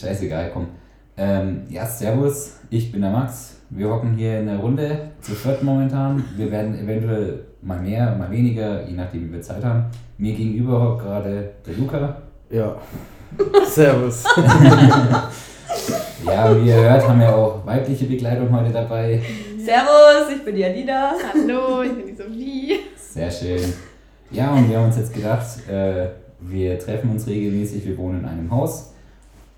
scheißegal, komm. Ähm, ja, servus, ich bin der Max. Wir hocken hier in der Runde, zu viert momentan. Wir werden eventuell mal mehr, mal weniger, je nachdem, wie wir Zeit haben. Mir gegenüber hockt gerade der Luca. Ja. Servus. Ja, wie ihr hört, haben wir auch weibliche Begleitung heute dabei. Servus, ich bin die Adina. Hallo, ich bin die Sophie. Sehr schön. Ja, und wir haben uns jetzt gedacht, äh, wir treffen uns regelmäßig, wir wohnen in einem Haus,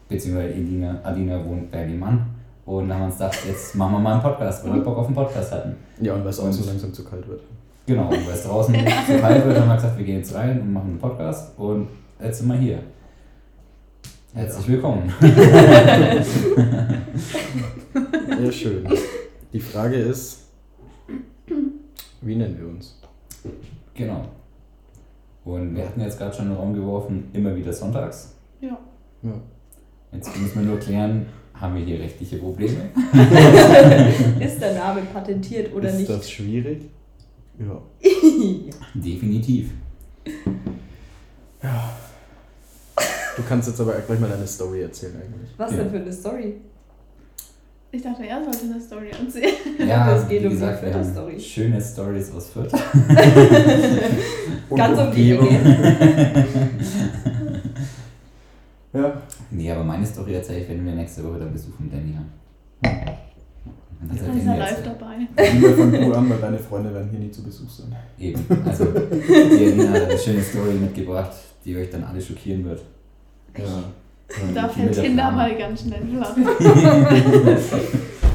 beziehungsweise Adina, Adina wohnt bei dem Mann. Und haben uns gedacht, jetzt machen wir mal einen Podcast, weil wir Bock auf einen Podcast hatten. Ja, und weil es auch so langsam zu kalt wird. Genau, und weil es draußen zu kalt wird, haben wir gesagt, wir gehen jetzt rein und machen einen Podcast. Und jetzt sind wir hier. Herzlich willkommen. Ja, schön. Die Frage ist, wie nennen wir uns? Genau. Und wir hatten jetzt gerade schon in den Raum geworfen, immer wieder sonntags. Ja. Ja. Jetzt müssen wir nur klären, haben wir hier rechtliche Probleme? Ist der Name patentiert oder ist nicht? das schwierig? Ja. Definitiv. Du kannst jetzt aber gleich mal deine Story erzählen eigentlich. Was Ja. denn für eine Story? Ich dachte, er sollte eine Story erzählen. Ja, Es geht wie um die gesagt, haben Story. schöne Stories aus Fürth. Ganz um die Umgebung. Ecke. Ja. Nee, aber meine Story erzähle ich, wenn wir nächste Woche dann besuchen, Danny. ja. Und dann ist er live dabei. Lieber von du an, weil deine Freunde werden hier nie zu Besuch sein. Eben. Also, die hat eine schöne Story mitgebracht, die euch dann alle schockieren wird. Ja. Da die fällt Tinder mal ganz schnell flach.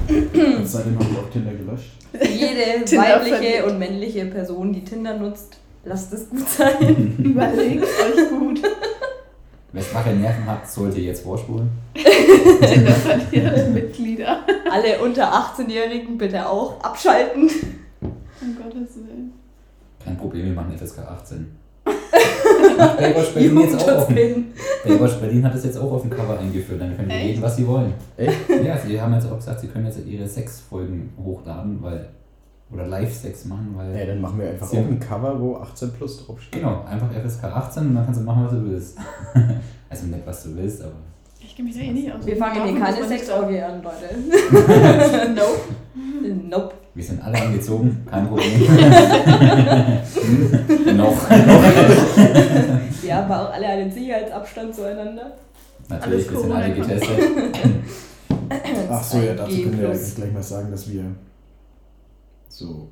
Und seitdem haben wir auch Tinder gelöscht. Für jede Tinder weibliche verliebt. und männliche Person, die Tinder nutzt, lasst es gut sein. Überlegt euch gut. Wer schwache Nerven hat, sollte jetzt vorspulen. Mitglieder. Alle unter 18-Jährigen bitte auch abschalten. Um Gottes Willen. Kein Problem, wir machen FSK 18. Macht Baywatch Berlin jetzt auch auf dem, Jugendschutzpin. Baywatch Berlin hat es jetzt auch auf dem Cover eingeführt. Dann können die reden, was sie wollen. Echt? Ja, sie haben jetzt auch gesagt, sie können jetzt ihre Sexfolgen hochladen, weil. Oder Live-Sex machen, weil. Ey, dann machen wir einfach auch ein Cover, wo 18 plus draufsteht. Genau, einfach FSK 18 und dann kannst du machen, was du willst. also nicht, was du willst, aber. Ich kenne mich da eh nicht aus. Wir fangen hier keine Sexorgie an, Leute. nope. Nope. Wir sind alle angezogen, kein Problem. Noch. Wir haben auch alle einen Sicherheitsabstand zueinander. Natürlich, wir sind alle getestet. Ach so, ja, dazu 2G können wir eigentlich gleich mal sagen, dass wir so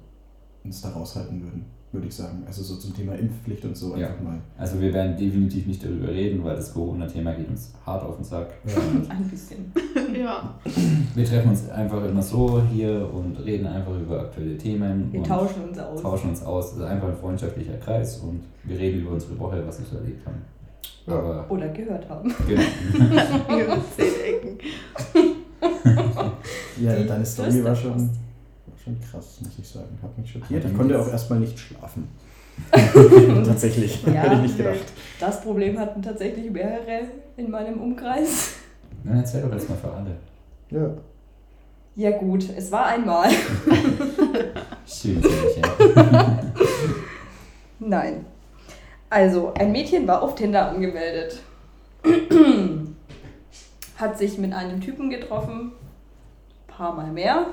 uns da raushalten würden, würde ich sagen. Also so zum Thema Impfpflicht und so Ja. einfach mal. Also wir werden definitiv nicht darüber reden, weil das Corona-Thema geht uns hart auf den Sack. Ja. Ein bisschen. Ja. Wir treffen uns einfach immer so hier und reden einfach über aktuelle Themen. Wir und tauschen uns aus. tauschen uns aus. Es ist einfach ein freundschaftlicher Kreis und wir reden über unsere Woche, was wir so erlebt haben. Ja. Aber Oder gehört haben. genau. Über zehn Ecken. Ja, deine Story war schon, schon krass, muss ich sagen. Hat mich schockiert. Ich konnte auch erstmal nicht schlafen. Tatsächlich. Ja. Hätte ich nicht gedacht. Das Problem hatten tatsächlich mehrere in meinem Umkreis. Dann erzähl doch erstmal für alle. Ja. Ja gut, es war einmal. Schön, ja. Nein. Also, ein Mädchen war auf Tinder angemeldet. Hat sich mit einem Typen getroffen. Paar Mal mehr.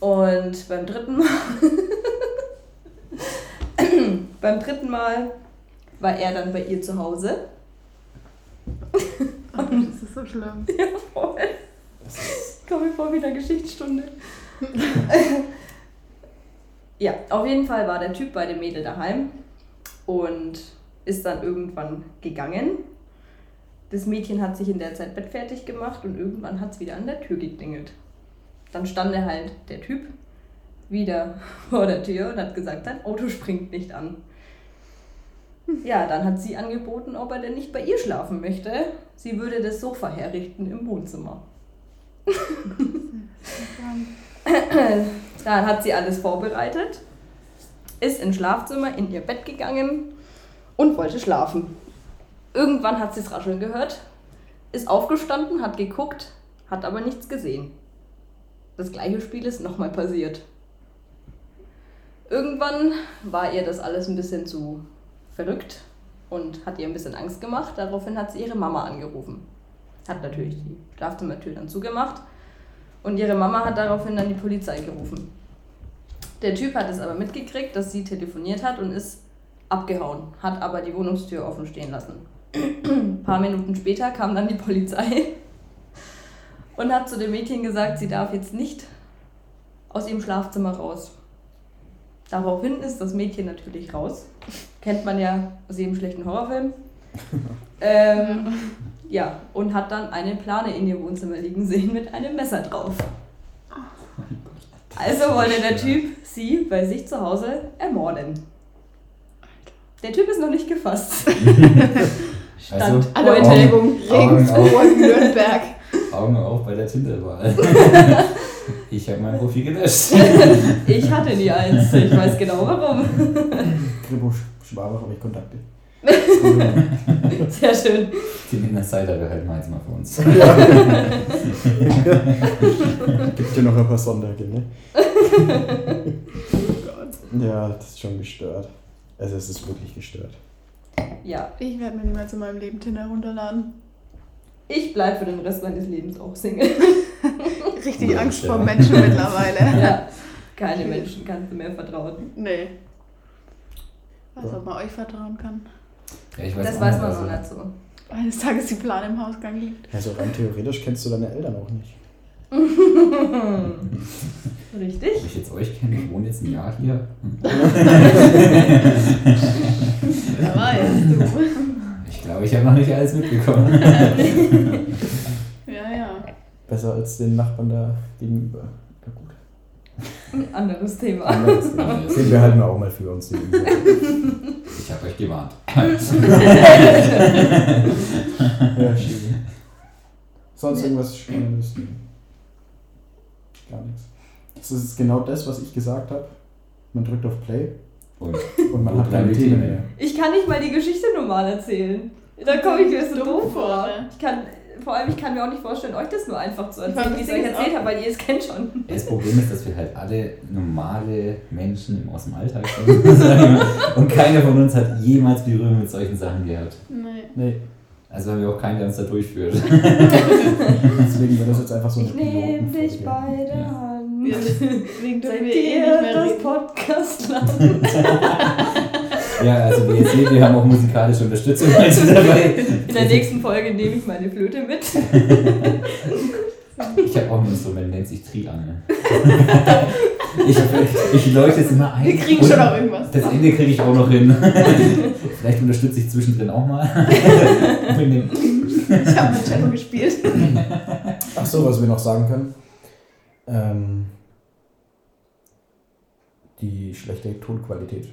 Und beim dritten Mal. beim dritten Mal war er dann bei ihr zu Hause. Oh, das ist so schlimm. Ja, voll. Ich komme mir vor wie in einer Geschichtsstunde. ja, auf jeden Fall war der Typ bei dem Mädel daheim und ist dann irgendwann gegangen. Das Mädchen hat sich in der Zeit bettfertig gemacht und irgendwann hat es wieder an der Tür geklingelt. Dann stand er halt der Typ wieder vor der Tür und hat gesagt, sein Auto springt nicht an. Ja, dann hat sie angeboten, ob er denn nicht bei ihr schlafen möchte. Sie würde das Sofa herrichten im Wohnzimmer. Dann hat sie alles vorbereitet, ist ins Schlafzimmer, in ihr Bett gegangen und wollte schlafen. Irgendwann hat sie es rascheln gehört, ist aufgestanden, hat geguckt, hat aber nichts gesehen. Das gleiche Spiel ist nochmal passiert. Irgendwann war ihr das alles ein bisschen zu verrückt und hat ihr ein bisschen Angst gemacht. Daraufhin hat sie ihre Mama angerufen. Hat natürlich die Schlafzimmertür dann zugemacht. Und ihre Mama hat daraufhin dann die Polizei gerufen. Der Typ hat es aber mitgekriegt, dass sie telefoniert hat und ist abgehauen, hat aber die Wohnungstür offen stehen lassen. Ein paar Minuten später kam dann die Polizei und hat zu dem Mädchen gesagt, sie darf jetzt nicht aus ihrem Schlafzimmer raus. Daraufhin ist das Mädchen natürlich raus. Kennt man ja aus jedem schlechten Horrorfilm. ähm, ja, und hat dann eine Plane in ihr Wohnzimmer liegen sehen mit einem Messer drauf. Also wollte der Typ sie bei sich zu Hause ermorden. Der Typ ist noch nicht gefasst. Stand Also, Alle Augen Regensburg, Nürnberg. Augen auf bei der Tinderwahl. ich habe mein Profil gelöscht. Ich hatte nie eins. Ich weiß genau warum. Kribo Schwabach habe ich Kontakte. Sehr schön. Den Insider behalten wir jetzt mal für uns. Gibt ja noch ein paar Sonntage, ne? Oh Gott. Ja, das ist schon gestört. Also es ist wirklich gestört. Ja, Ich werde mir niemals in meinem Leben Tinder runterladen. Ich bleibe für den Rest meines Lebens auch Single. Richtig Ja, Angst ja. vor Menschen mittlerweile. Ja, keine Menschen kannst du mehr vertrauen. Nee. Weiß, ob man euch vertrauen kann. Ja, ich weiß Das weiß man also, noch nicht so. Eines Tages die Plan im Hausgang liegt. Also rein theoretisch kennst du deine Eltern auch nicht. Richtig? Ob ich jetzt euch kenne, ich wohne jetzt ein Jahr hier. Wer weiß, du. Ich glaube, ich habe noch nicht alles mitbekommen. Ja, ja. Besser als den Nachbarn da gegenüber. Ja gut. Anderes Thema. Anderes Thema. Den behalten wir auch mal für uns. Ich habe euch gewarnt. ja, schön. Sonst irgendwas Spannendes? Gar nichts. Das ist genau das, was ich gesagt habe. Man drückt auf Play Und und man hat keine Themen mehr. Ich kann nicht mal die Geschichte normal erzählen. Da komme ich mir so doof vor. Ich kann, vor allem, ich kann mir auch nicht vorstellen, euch das nur einfach zu erzählen, wie ich es euch erzählt habe, weil ihr es kennt schon. das Problem ist, dass wir halt alle normale Menschen aus dem Alltag sind. Und keiner von uns hat jemals Berührung mit solchen Sachen gehabt. Nee. Nee, Also haben wir auch keinen, der uns da durchführt. deswegen wird das jetzt einfach so eine Ich nehme dich bei der Ja. Hand. Ja, deswegen dürfen wir eh nicht mehr das reden. Podcastland? Ja, also wie ihr seht, wir haben auch musikalische Unterstützung heute dabei. In der nächsten Folge nehme ich meine Flöte mit. Ich habe auch ein Instrument, nennt sich Triangel. Ich, ich leuchte es immer ein. Wir kriegen schon auch irgendwas. Das Ende kriege ich auch noch hin. Vielleicht unterstütze ich zwischendrin auch mal. Ich habe mit Cello gespielt. Ach so, was wir noch sagen können. Ähm, die schlechte Tonqualität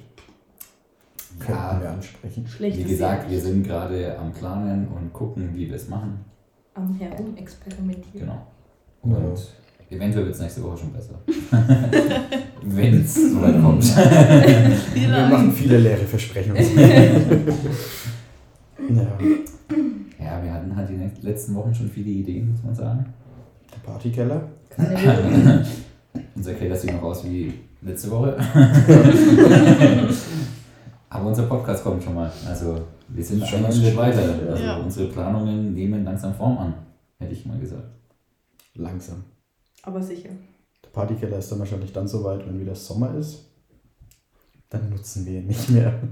könnten Ja, wir ansprechen. Schlecht wie gesagt, wir sind gerade am Planen und gucken, wie wir es machen. am Herum experimentieren. Genau. Ja. Und eventuell wird es nächste Woche schon besser. Wenn es soweit kommt. Wie Wir machen viele leere Versprechungen. ja, Ja, wir hatten halt die letzten Wochen schon viele Ideen, muss man sagen. der Partykeller. Unser Keller sieht noch aus wie letzte Woche. Aber unser Podcast kommt schon mal. Also wir sind schon einen ein Schritt weiter. Also Ja. unsere Planungen nehmen langsam Form an, hätte ich mal gesagt. Langsam. Aber sicher. Der Partykeller ist dann wahrscheinlich dann soweit, wenn wieder Sommer ist. Dann nutzen wir ihn nicht mehr.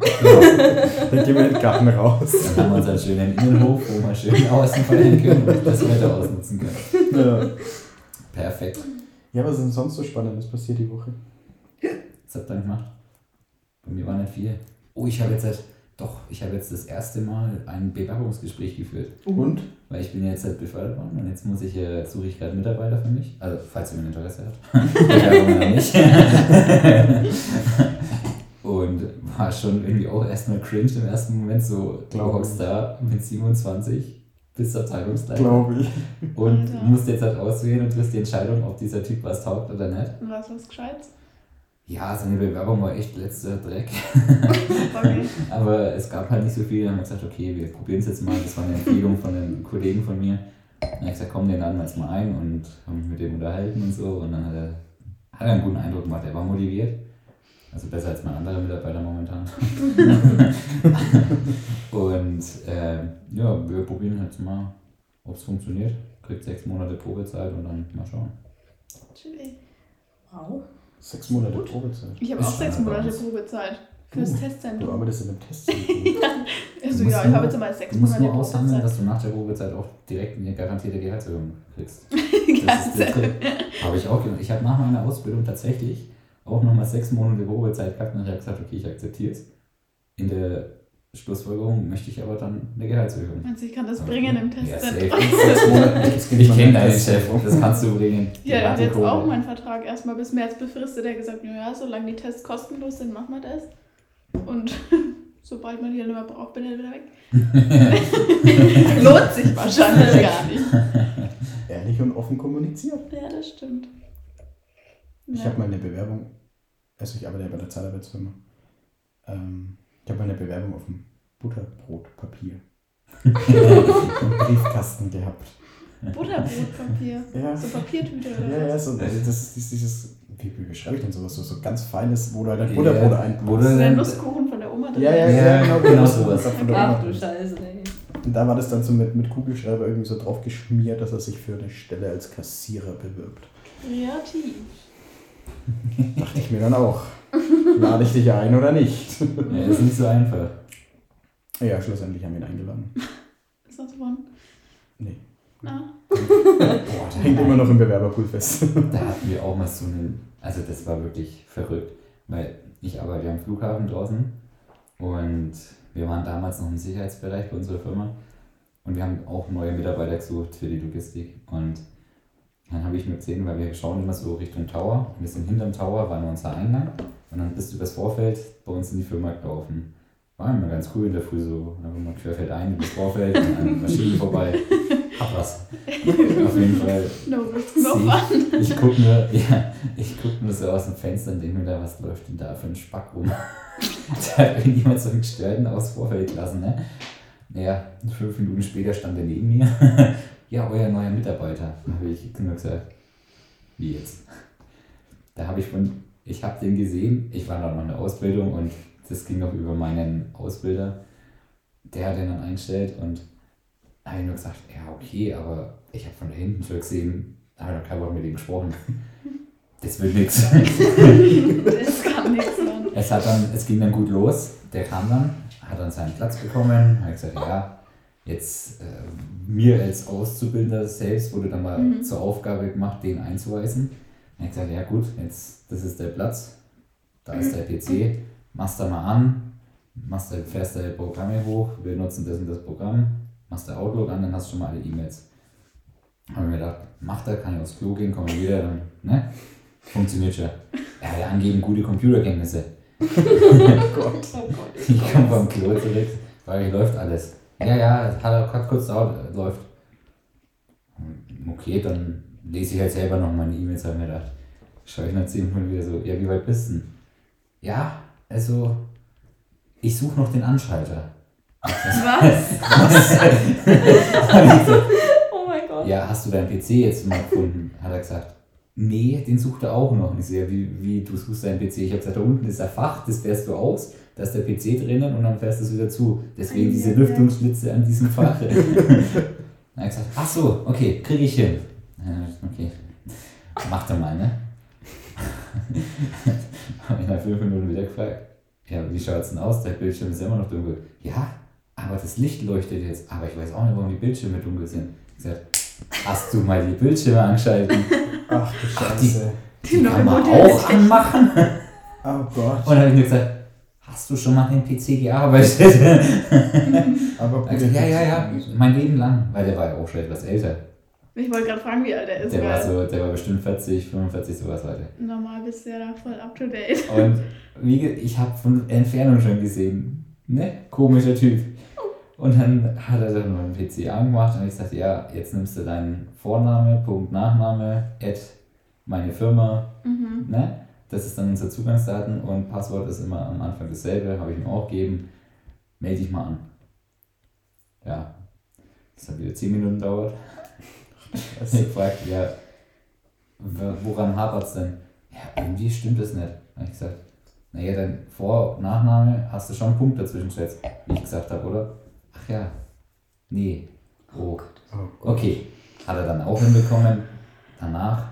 dann gehen wir in den Garten raus. Dann haben wir unseren schönen Innenhof, wo wir schön außen feiern können und das Wetter ausnutzen können. Ja. Perfekt. Ja, was ist denn sonst so Spannendes passiert die Woche? Was habt ihr gemacht? Bei mir war nicht viel. Oh, ich habe jetzt halt, doch, ich habe jetzt das erste Mal ein Bewerbungsgespräch geführt. Und? Weil ich bin jetzt halt befördert worden und jetzt muss ich, äh, suche ich gerade Mitarbeiter für mich. Also, falls jemand Interesse hat. Bewerbung noch nicht. und war schon irgendwie auch erstmal cringe im ersten Moment, so du hockst da mit 27 bis Abteilungsleiter Glaube ich. und Alter. musst jetzt halt auswählen und triffst die Entscheidung, ob dieser Typ was taugt oder nicht. Und was was Gescheites? Ja, seine Bewerbung war echt letzter Dreck. Okay. Aber es gab halt nicht so viel. Dann haben wir gesagt, okay, wir probieren es jetzt mal. Das war eine Empfehlung von einem Kollegen von mir. Dann habe ich gesagt, komm, den laden wir jetzt mal ein und haben mich mit dem unterhalten und so. Und dann hat er, hat er einen guten Eindruck gemacht. Er war motiviert. Also besser als mein anderer Mitarbeiter momentan. und äh, ja, wir probieren jetzt mal ob es funktioniert. Kriegt sechs Monate Probezeit und dann mal schauen. Chillig. Wow. Sechs Monate Gut. Probezeit. Ich habe auch sechs Monate. Probezeit fürs Uh, Du Testzentrum. arbeitest in einem Testzentrum. Also Du musst ja, ich habe jetzt mal sechs Du musst Monate nur aushandeln, Probezeit. dass du nach der Probezeit auch direkt eine garantierte Gehaltserhöhung kriegst. Das ist der. Trick. Habe ich auch gemacht. Ich habe nach meiner Ausbildung tatsächlich auch nochmal sechs Monate Probezeit gehabt und ich habe gesagt, okay, ich akzeptiere es. In der Schlussfolgerung möchte ich aber dann eine Gehaltserhöhung. Du, ich kann das bringen im Ja. Testzentrum? Sechs Monate. das Ich kenne deinen Chef, das kannst du bringen. Ja, er hat jetzt auch meinen Vertrag erstmal bis März befristet. Er hat gesagt, ja, solange die Tests kostenlos sind, machen wir das. Und sobald man die dann immer braucht, bin ich wieder weg. Lohnt sich wahrscheinlich gar nicht. Ehrlich und offen kommuniziert. Ja, das stimmt. Ich Ja. habe mal eine Bewerbung, also ich arbeite ja bei der Zeitarbeitsfirma. Ähm, ich habe mal eine Bewerbung auf dem Butterbrotpapier im Briefkasten gehabt. Butterbrotpapier. Ja. So Papiertüte oder Ja, ja, so, also das ist dieses, wie, wie beschreibe ich denn sowas? So, so ganz feines, wo du halt ein Butterbrot wo einpulst. du- Der Nusskuchen von der Oma drin. Ja, ja, Ja, ja, genau, genau sowas. Ach du Scheiße, ey. Und da war das dann so mit, mit Kugelschreiber irgendwie so drauf geschmiert, dass er sich für eine Stelle als Kassierer bewirbt. Kreativ. Dachte ich mir dann auch. Lade ich dich ein oder nicht? Ja, ist nicht so einfach. Ja, schlussendlich haben wir ihn eingeladen. Ist das von? Nee. Ah. Boah, Der hängt immer noch im Bewerberpool fest. Da hatten wir auch mal so einen, also das war wirklich verrückt, weil ich arbeite am Flughafen draußen und wir waren damals noch im Sicherheitsbereich bei unserer Firma und wir haben auch neue Mitarbeiter gesucht für die Logistik und dann habe ich nur gesehen, weil wir schauen immer so Richtung Tower und wir sind hinterm Tower, war nur unser Eingang und dann bist du übers Vorfeld bei uns in die Firma gelaufen. War immer ganz cool in der Früh so, einfach mal querfeld ein, übers Vorfeld, und an Maschinen vorbei. Hab was. Auf jeden Fall No risk, no fun. ich gucke mir, ja, ich guck mir so aus dem Fenster und denke mir da, was läuft denn da für ein Spack rum? da hat irgendjemand so einen Gestörten aufs Vorfeld gelassen, ne? Naja, fünf Minuten später stand er neben mir. Ja, euer neuer Mitarbeiter. Habe ich nur gesagt, wie jetzt? Da habe ich von, ich habe den gesehen, ich war noch in der Ausbildung und das ging noch über meinen Ausbilder. Der hat den dann eingestellt und habe ich nur gesagt, ja, okay, aber ich habe von da hinten schon gesehen, habe noch kein Wort mit ihm gesprochen. Das wird nichts. Das kann nichts werden. Es, hat dann, es ging dann gut los. Der kam dann, hat dann seinen Platz bekommen, hat gesagt, ja, jetzt äh, mir als Auszubildender selbst wurde dann mal Mhm. zur Aufgabe gemacht, den einzuweisen. Er hat gesagt, ja gut, jetzt das ist der Platz, da ist der PC, machst da mal an, machst da, fährst deine Programme hoch, wir nutzen das und das Programm, machst da Outlook an, dann hast du schon mal alle E-Mails. Haben wir gedacht, mach da, kann ich aufs Klo gehen, komm mal wieder, dann, ne? Funktioniert schon. Ja angeben gute Computerkenntnisse. Gott. Oh Gott. Ich komme vom Klo zurück, ich, läuft alles? Ja, ja, hat, hat kurz dauert, äh, läuft. Okay, dann lese ich halt selber noch meine E-Mails, habe mir gedacht. Schaue ich nach 10 Minuten wieder so, ja, wie weit bist du denn? Ja, also, ich suche noch den Anschalter. Was? Oh mein Gott. Ja, hast du deinen PC jetzt mal gefunden? Hat er gesagt. Nee, den sucht er auch noch. Und ich so, ja, wie, wie, du suchst deinen PC? Ich habe gesagt, da unten ist der Fach, das fährst du aus, da ist der PC drinnen und dann fährst du es wieder zu. Deswegen diese. Lüftungsschlitze an diesem Fach. dann hat er gesagt, ach so, okay, kriege ich hin. Okay, mach doch mal, ne? habe ich nach fünf Minuten wieder gefragt, ja, wie schaut's denn aus? Der Bildschirm ist immer noch dunkel. Ja, aber das Licht leuchtet jetzt. Aber ich weiß auch nicht, warum die Bildschirme dunkel sind. Ich gesagt, hast du mal die Bildschirme angeschalten? Ach du Ach, die- Scheiße. Die neue kann man auch anmachen. Oh Gott. Und dann habe ich nur gesagt, hast du schon mal an dem PC gearbeitet? Aber Also, ja, ja, ja, mein Leben lang. Weil der war ja auch schon etwas älter. Ich wollte gerade fragen, wie alt er ist. Der war, so, der war bestimmt 40, 45, sowas weiter. Normal bist du ja da voll up to date. Und wie, ge- ich habe von Entfernung schon gesehen, ne? Komischer Typ. Und dann hat er dann meinen PC angemacht und ich sagte, ja, jetzt nimmst du deinen Vorname, Punkt, Nachname, Add meine Firma, Mhm. ne? Das ist dann unsere Zugangsdaten und Passwort ist immer am Anfang dasselbe, habe ich ihm auch gegeben. Melde dich mal an. Ja, das hat wieder 10 Minuten gedauert. Ich gefragt, ja, woran hapert es denn? Ja, irgendwie stimmt es nicht. Habe ich gesagt, naja, dein Vor- und Nachname hast du schon einen Punkt dazwischen gesetzt, wie ich gesagt habe, oder? Ach ja, nee. Oh, Oh. Okay, hat er dann auch hinbekommen. Danach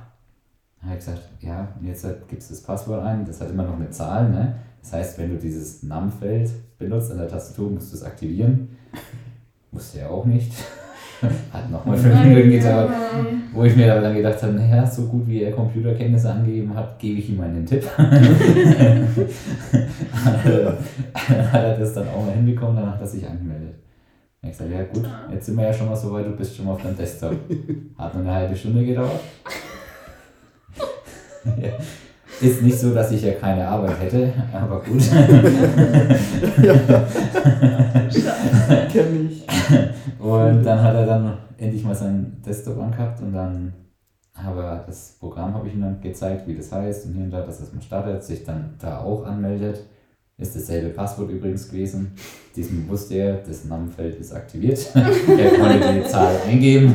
habe ich gesagt, ja, und jetzt gibst du das Passwort ein. Das hat immer noch eine Zahl, ne? Das heißt, wenn du dieses NAM-Feld benutzt an der Tastatur, musst du es aktivieren. Wusste er auch nicht. Hat nochmal fünf Minuten gedauert. Wo ich mir aber dann gedacht habe, naja, so gut wie er Computerkenntnisse angegeben hat, gebe ich ihm einen Tipp. hat er das dann auch mal hinbekommen, danach hat er sich angemeldet. Ich habe gesagt, ja gut, jetzt sind wir ja schon mal so weit, du bist schon mal auf deinem Desktop. Hat nur eine halbe Stunde gedauert. Ist nicht so, dass ich ja keine Arbeit hätte, aber gut. Kenn ich. Und dann hat er dann endlich mal seinen Desktop angehabt und dann habe er das Programm habe ich ihm dann gezeigt, wie das heißt und hier und da, dass es mal startet, sich dann da auch anmeldet. Ist dasselbe Passwort übrigens gewesen. Diesem wusste er, das Namenfeld ist aktiviert. er konnte die Zahl eingeben.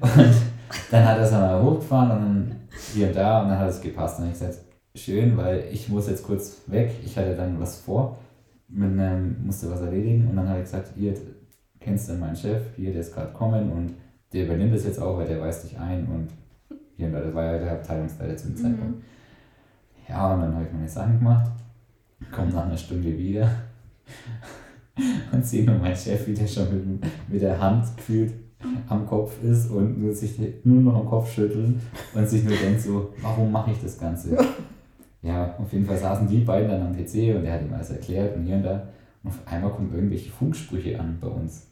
und dann hat er es einmal hochgefahren und dann hier und da und dann hat es gepasst. Und dann habe ich gesagt, schön, weil ich muss jetzt kurz weg. Ich hatte dann was vor, mit einem, musste was erledigen. Und dann habe ich gesagt, hier, kennst du meinen Chef, hier, der ist gerade kommen und der übernimmt das jetzt auch, weil der weist dich ein und hier und da, das war ja der Abteilungsleiter zum Zeitpunkt. Ja, und dann habe ich meine Sachen gemacht, komme nach einer Stunde wieder. Und sehe nur meinen Chef, wie der schon mit, mit der Hand gefühlt am Kopf ist und nur sich nur noch am Kopf schütteln und sich nur denkt so, warum mache ich das Ganze? Ja, auf jeden Fall saßen die beiden dann am PC und er hat ihm alles erklärt und hier und da. Und auf einmal kommen irgendwelche Funksprüche an bei uns.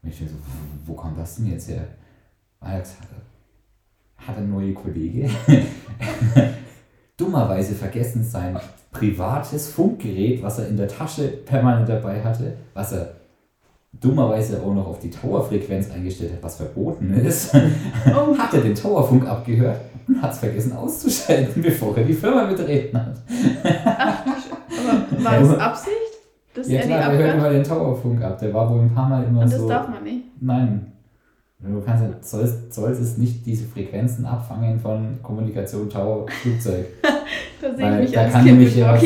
Und ich denke so, wo, wo kommt das denn jetzt her? Alex hat, hat ein neuer Kollege dummerweise vergessen sein privates Funkgerät, was er in der Tasche permanent dabei hatte, was er dummerweise auch noch auf die Towerfrequenz eingestellt hat, was verboten ist, Oh, hat er den Towerfunk abgehört und hat es vergessen auszuschalten, bevor er die Firma betreten hat. aber war das Absicht? Dass Ja er klar, hört abhört? immer den Towerfunk ab. Der war wohl ein paar Mal immer Und das so. darf man nicht. Nein. Du kannst, ja- sollst, sollst es nicht diese Frequenzen abfangen von Kommunikation, Tower, Flugzeug. Da sehe ich mich da als kann Kind nämlich mit ja was-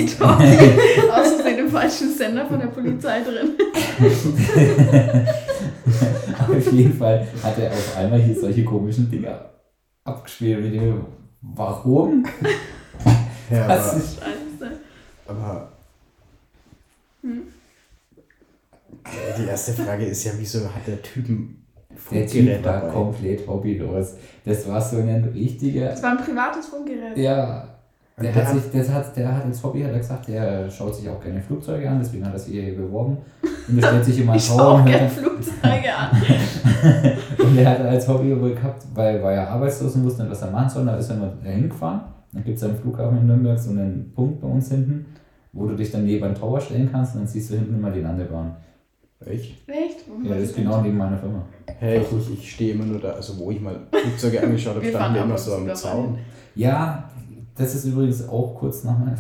aus Im falschen Sender von der Polizei drin. Auf jeden Fall hat er auf einmal hier solche komischen Dinger abgespielt. Mit dem, warum? Ja, aber, ist, Scheiße. aber Hm. die erste Frage ist ja, wieso hat der Typ ein der Typ war dabei? komplett hobbylos. Das war so ein richtiger. Das war ein privates Funkgerät. Ja, Der, der hat sich, der, hat, der hat als Hobby, hat er gesagt, der schaut sich auch gerne Flugzeuge an, deswegen hat er sich hier beworben. Und er stellt sich immer Ich vor schaue auch und, gerne Flugzeuge an. und er hat als Hobby wohl gehabt, weil war ja arbeitslos und wusste nicht, was er machen soll, da ist er mal hingefahren. Dann gibt es am Flughafen in Nürnberg so einen Punkt bei uns hinten, wo du dich dann neben einen Tower stellen kannst und dann siehst du hinten immer die Landebahn. Echt? Echt? Ja, das ist genau neben meiner Firma. Hey, ich, ich, ich stehe immer nur da, also wo ich mal Flugzeuge angeschaut habe, standen wir immer so am. Zaun. Ja, das ist übrigens auch kurz nach meiner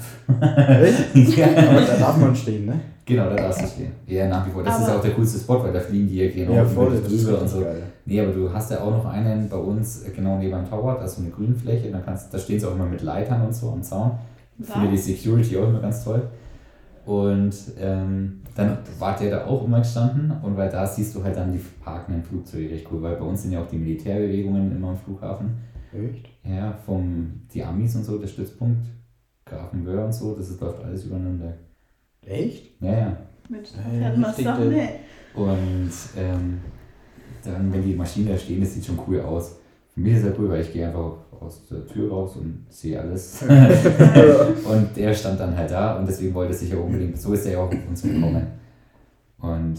Echt? ja. Aber da darf man stehen, ne? Genau, da darfst du stehen. Ja, nach wie vor. Das ist Aber- auch der coolste Spot, weil da fliegen die ja genau Ja, voll, ist drüber und so. geil. Nee, aber du hast ja auch noch einen bei uns äh, genau neben dem Tower, da ist so eine Grünfläche, da, kannst, da stehen sie auch immer mit Leitern und so am Zaun. Ich finde die Security auch immer ganz toll. Und ähm, dann war der da auch immer gestanden und weil da siehst du halt dann die parkenden Flugzeuge recht cool, weil bei uns sind ja auch die Militärbewegungen immer am Flughafen. Echt? Ja, vom die Amis und so, der Stützpunkt, Grafenwöhr und so, das ist, läuft alles über Nürnberg. Echt? Ja, ja. Mensch, Ja, richtig, Sachen, der- ne? Und ähm, dann, wenn die Maschinen da stehen, das sieht schon cool aus. Für mich ist das cool, weil ich gehe einfach aus der Tür raus und sehe alles. und der stand dann halt da und deswegen wollte er sich ja unbedingt, so ist er ja auch auf uns gekommen. Und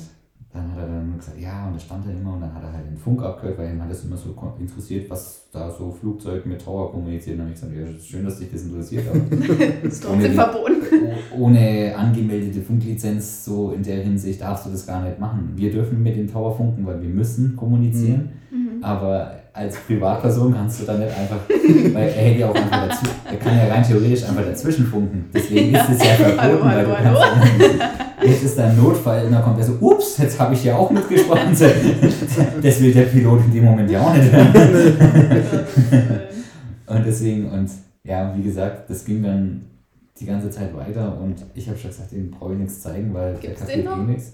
dann hat er dann gesagt, ja, und da stand er immer und dann hat er halt den Funk abgehört, weil ihn hat das immer so interessiert, was da so Flugzeug mit Tower kommuniziert. Und dann habe ich gesagt, ja, schön, dass dich das interessiert, aber Ist Ohne trotzdem verboten. Oh- ohne angemeldete Funklizenz, so in der Hinsicht darfst du das gar nicht machen. Wir dürfen mit dem Tower funken, weil wir müssen kommunizieren, Mhm. aber als Privatperson kannst du da nicht einfach, weil er hätte ja auch einfach dazu, er kann ja rein theoretisch einfach dazwischen funken. Deswegen ist es ja verboten, Hallo, weil du hallo, kannst jetzt ist da ein Notfall und dann kommt er so, ups, jetzt habe ich ja auch mitgesprochen. Das will der Pilot in dem Moment ja auch nicht hören. Und deswegen, und ja, wie gesagt, das ging dann die ganze Zeit weiter und ich habe schon gesagt, den brauche ich nichts zeigen, weil Gibt's der kapiert eh nichts.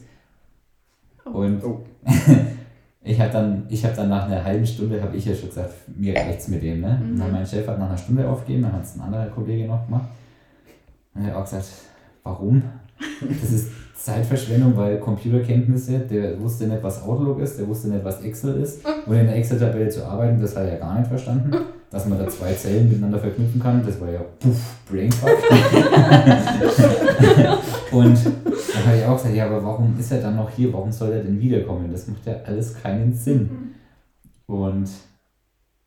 Und Oh. ich habe dann, ich hab dann nach einer halben Stunde, habe ich ja schon gesagt, mir reicht's mit dem. Ne? Und dann Mhm. mein Chef hat nach einer Stunde aufgegeben, dann hat es ein anderer Kollege noch gemacht. Und er hat auch gesagt, warum? Das ist Zeitverschwendung, weil Computerkenntnisse, der wusste nicht, was Outlook ist, der wusste nicht, was Excel ist. Und in der Excel-Tabelle zu arbeiten, das hat er gar nicht verstanden. Dass man da zwei Zellen miteinander verknüpfen kann, das war ja puff, Brainfuck. Und da habe ich auch gesagt, ja, aber warum ist er dann noch hier? Warum soll er denn wiederkommen? Das macht ja alles keinen Sinn. Und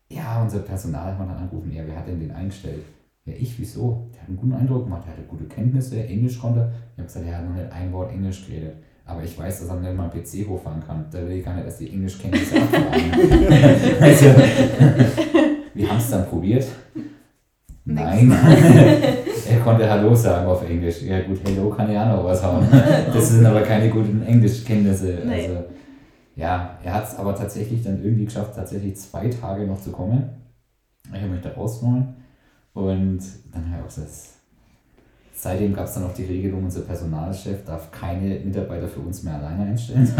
ja, unser Personal hat dann angerufen, ja, wer hat denn den eingestellt? Ja, ich, wieso? Der hat einen guten Eindruck gemacht, der hatte gute Kenntnisse, Englisch konnte. Ich habe gesagt, er hat noch nicht ein Wort Englisch geredet. Aber ich weiß, dass er nicht mal einen PC hochfahren kann. Da will ich gar nicht erst die Englischkenntnisse abfragen. also, wir haben es dann probiert. Nein. er konnte Hallo sagen auf Englisch. Ja gut, Hello kann ja auch noch was haben. Das sind aber keine guten Englischkenntnisse. Nee. Also, ja, er hat es aber tatsächlich dann irgendwie geschafft, tatsächlich zwei Tage noch zu kommen. Ich habe mich da rausgenommen. Und dann habe ich auch gesagt, seitdem gab es dann auch die Regelung, unser Personalchef darf keine Mitarbeiter für uns mehr alleine einstellen.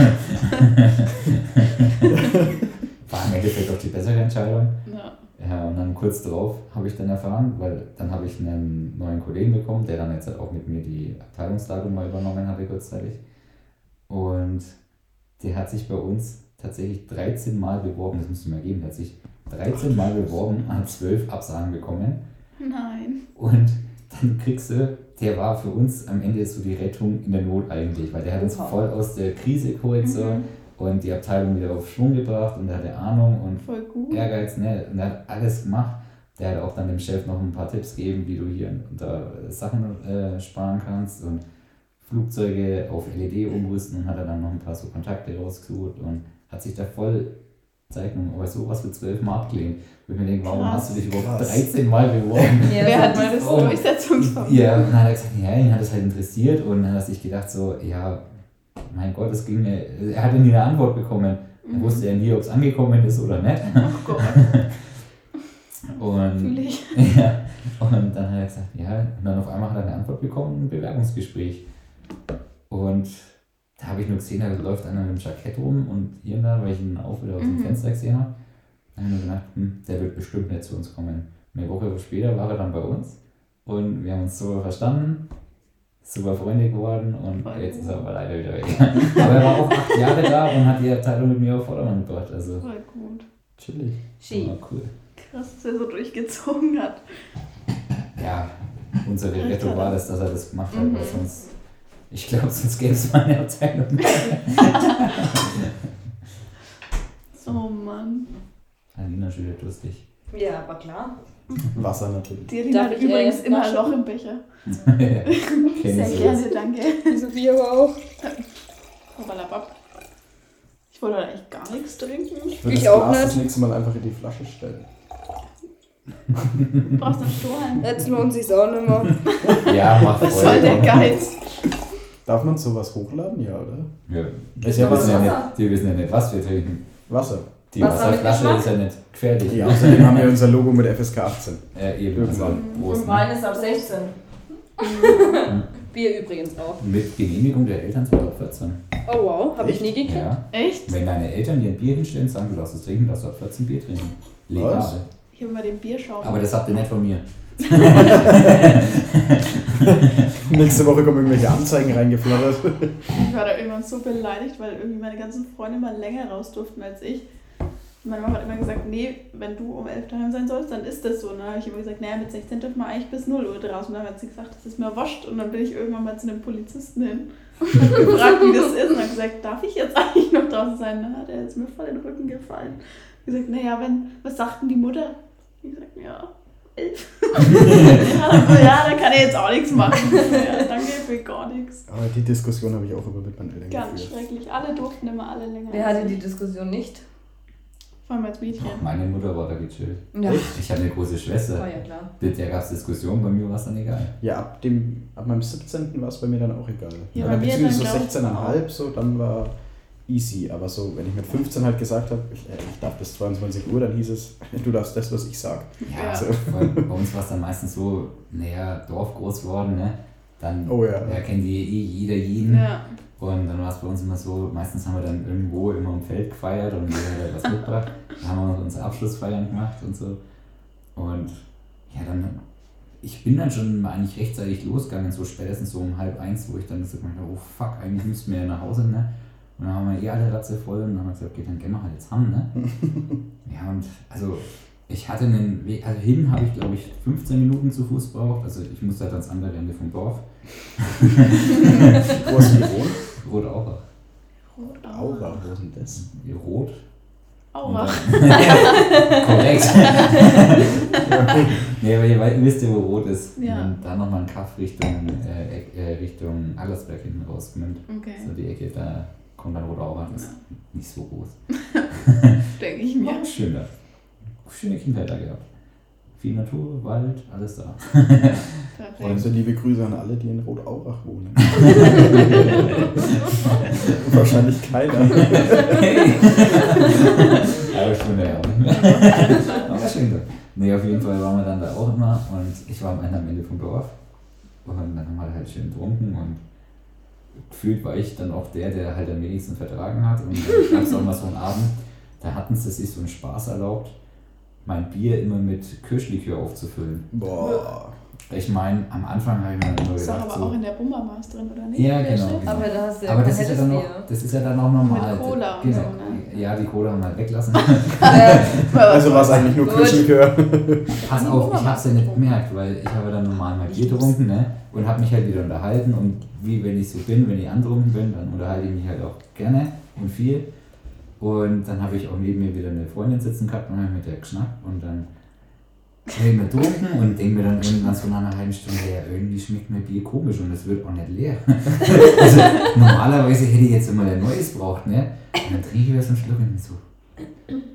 War im Endeffekt auch die bessere Entscheidung. Ja. Ja, und dann kurz darauf habe ich dann erfahren, weil dann habe ich einen neuen Kollegen bekommen, der dann jetzt halt auch mit mir die Abteilungsleitung mal übernommen hatte kurzzeitig. Und der hat sich bei uns tatsächlich 13 Mal beworben, das musst du mir geben, der hat sich 13 Mal beworben, hat 12 Absagen bekommen. Nein. Und dann kriegst du, der war für uns am Ende so die Rettung in der Not eigentlich, weil der hat uns Oha. voll aus der Krise geholt so, Mhm. und die Abteilung wieder auf Schwung gebracht und der hatte Ahnung und Voll gut. Ehrgeiz, ne? Und er hat alles gemacht. Der hat auch dann dem Chef noch ein paar Tipps gegeben, wie du hier da Sachen äh, sparen kannst und Flugzeuge auf LED umrüsten und hat er dann noch ein paar so Kontakte rausgesucht und hat sich da voll Zeichnung, aber sowas für 12 Mal abgelehnt. Wo ich mir denke, warum Krass. hast du dich überhaupt Krass. 13 Mal beworben? Ja, Wer das hat meine dieses Frau. Durchsetzungsvermögen? Ja, und dann hat er gesagt, ja, ihn hat es halt interessiert und dann hat er sich gedacht so, ja, mein Gott, es ging mir, er hat nie eine Antwort bekommen. Er Mhm. wusste ja nie, ob es angekommen ist oder nicht. Oh Gott, Und ich. Ja, und dann hat er gesagt, ja, und dann auf einmal hat er eine Antwort bekommen, ein Bewerbungsgespräch. Und da habe ich nur gesehen, da läuft einer mit dem Jackett rum und hier und da, weil ich ihn auch wieder aus dem Mhm. Fenster gesehen habe, dann habe ich mir gedacht, hm, der wird bestimmt nicht zu uns kommen. Und eine Woche später war er dann bei uns und wir haben uns super verstanden, super Freunde geworden und jetzt ist er aber leider wieder weg. aber er war auch acht Jahre da und hat die Abteilung mit mir auf Vordermann gebracht. Also, Voll gut. Chillig. War cool. Krass, dass er so durchgezogen hat. ja, unsere. Rettung war das, dass er das gemacht hat, Mhm. weil sonst, ich glaube, sonst gäbe es meine Abteilung nicht. Oh Mann. Alina wieder durstig. Ja, aber klar. Wasser natürlich. Die Darf hat übrigens immer ein? Loch im Becher. Kenn Sehr gerne, danke. Sophie aber auch. Hoppalabab. Ich wollte eigentlich gar nichts trinken. Ich würde Ich das auch Glas nicht. das nächste Mal einfach in die Flasche stellen. Du brauchst einen Strohhalm. Jetzt lohnt sich's auch nicht mehr. Ja, mach Was voll. soll der Geiz? Darf man sowas hochladen? Ja, oder? Ja, Ist die, ja wissen ja nicht, die wissen ja nicht, was wir trinken. Wasser. Die Wasser Wasserflasche ist ja nicht gefährlich. Ja, außerdem haben wir unser Logo mit FSK 18. Äh, eben, also Irgendwann. Und ne? Wein ist ab 16. Bier übrigens auch. Mit Genehmigung der Eltern 2014. Oh wow, habe ich nie gekriegt. Ja. Echt? Wenn deine Eltern dir ein Bier hinstellen, sagen, du darfst es trinken, darfst du ab 14 Bier trinken. Legal. Was? Ich habe mal den Bierschaum. Aber das habt ihr nicht von mir. Nächste Woche kommen irgendwelche Anzeigen reingeflattert. Ich war da irgendwann so beleidigt, weil irgendwie meine ganzen Freunde mal länger raus durften als ich. Meine Mama hat immer gesagt, nee, wenn du um 11 daheim sein sollst, dann ist das so. Und dann habe ich immer gesagt, naja, mit 16 dürfen wir eigentlich bis 0 Uhr draußen. Und dann hat sie gesagt, das ist mir wascht. Und dann bin ich irgendwann mal zu einem Polizisten hin und habe gefragt, wie das ist. Und habe gesagt, darf ich jetzt eigentlich noch draußen sein? Dann hat er jetzt mir voll den Rücken gefallen. Ich gesagt, naja, wenn, was sagt denn die Mutter? Ich gesagt, ja, elf. ja, da kann er jetzt auch nichts machen. Ja, danke für gar nichts. Aber die Diskussion habe ich auch immer mit meinen Eltern Ganz geführt. schrecklich. Alle durften immer alle länger. Wer hatte ich. die Diskussion nicht? Vor allem als Mädchen. Meine Mutter war da gechillt. Ja. Ich hatte eine große Schwester. War ja klar. Mit der gab es Diskussionen, bei mir war es dann egal. Ja, ab, dem, ab meinem 17. war es bei mir dann auch egal. Ja, Oder bei mir beziehungsweise dann, so glaub ich, 16,5 so, dann war easy. Aber so, wenn ich mit 15 halt gesagt habe, ich, äh, ich darf bis 22 Uhr, dann hieß es, du darfst das, was ich sag. Ja, weil bei uns war es dann meistens so, naja, Dorf groß geworden, ne? dann Oh ja. ja, kennt die eh jeder jeden. Ja. Und dann war es bei uns immer so, meistens haben wir dann irgendwo immer im Feld gefeiert und jeder hat was mitgebracht. Dann haben wir unsere Abschlussfeiern gemacht und so. Und ja, dann, ich bin dann schon mal eigentlich rechtzeitig losgegangen, so spätestens so um halb eins, wo ich dann so gedacht habe, oh fuck, eigentlich müssten wir ja nach Hause, ne? Und dann haben wir eh alle Ratze voll und dann haben wir gesagt, okay, dann gehen wir halt jetzt haben, ne? ja, und also ich hatte einen Weg, also hin habe ich glaube ich 15 Minuten zu Fuß braucht, also ich musste halt ans andere Ende vom Dorf. Wo hast du gewohnt? Rot Aurach. Aura, wo ist denn das? Rot. Aura. Korrekt. nee, aber ihr, wisst ja, wo rot ist. Ja. Und dann nochmal ein Kaff Richtung, äh, äh, Richtung Allersberg hinten rausgenimmt. Okay. So die Ecke, da kommt Aurach. Das ist nicht so groß. Denke ich mir. War schön da. Schöne Kindheit da gehabt. Viel Natur, Wald, alles da. Perfekt. Also liebe Grüße an alle, die in Rotaurach wohnen. Wahrscheinlich keiner. Aber schon, ja. Aber schön so. Nee, auf jeden Fall waren wir dann da auch immer und ich war am Ende am Ende vom Dorf. Und dann haben wir halt schön getrunken und gefühlt war ich dann auch der, der halt am wenigsten vertragen hat. Und dann gab es auch mal so einen Abend, da hatten sie sich so einen Spaß erlaubt, mein Bier immer mit Kirschlikör aufzufüllen. Boah. Ich meine, am Anfang habe ich mir nur Ist doch gedacht, aber so, auch in der Bummermaß drin, oder nicht? Ja, genau, genau. Aber da hast du ja aber das ist, ja dann noch, das ist ja dann auch normal. Mit Cola und genau. so, ne? Ja, die Cola haben wir weglassen. Also war es eigentlich nur. Kirschlikör. Pass auf, ich hab's ja nicht gemerkt, weil ich habe dann normal mal Bier getrunken, ne? Und habe mich halt wieder unterhalten und wie wenn ich so bin, wenn ich antrunken bin, dann unterhalte ich mich halt auch gerne und viel. Und dann habe ich auch neben mir wieder eine Freundin sitzen gehabt und habe mit der geschnackt und dann ich mir getrunken und denke mir dann irgendwann so nach einer halben Stunde, ja, irgendwie schmeckt mir Bier komisch und es wird auch nicht leer. also normalerweise hätte ich jetzt immer ein neues braucht, ne? Und dann trinke ich wieder so einen Schluck und so,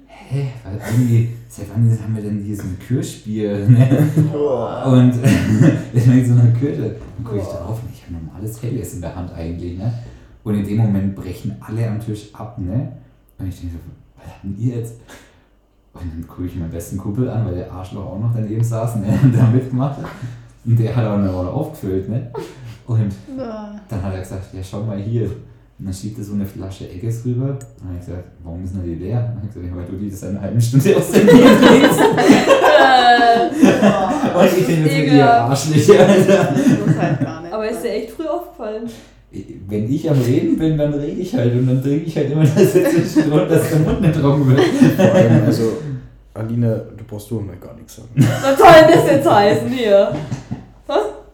hä, weil irgendwie, seit wann haben wir denn hier so ein Kirschbier, ne? Und ich schmeckt so eine Kirsche. Dann gucke ich darauf und ich habe normales Helles in der Hand eigentlich, ne? Und in dem Moment brechen alle am Tisch ab, ne? Und ich denke so, was habt denn ihr jetzt? Und dann gucke ich meinen besten Kumpel an, weil der Arschloch auch noch daneben saß, ne? Und da mitgemacht hat. Und der hat auch eine Rolle aufgefüllt, ne? Und dann hat er gesagt, ja schau mal hier. Und dann schiebt er so eine Flasche Egges rüber. Und dann habe ich gesagt, warum ist denn die leer? Und dann habe ich gesagt, ja, weil du die das seit einer halben Stunde aus dem Bier trinkst. Und ich denke so, ihr. Arschlöcher, Alter. Das muss halt gar nicht. Aber ist dir echt früh aufgefallen. Wenn ich am Reden bin, dann rede ich halt und dann trinke ich halt immer das jetzt drunter, dass der Mund nicht trocken wird. Vor allem, also, Alina, du brauchst du mir gar nichts sagen. Was soll denn das jetzt heißen hier?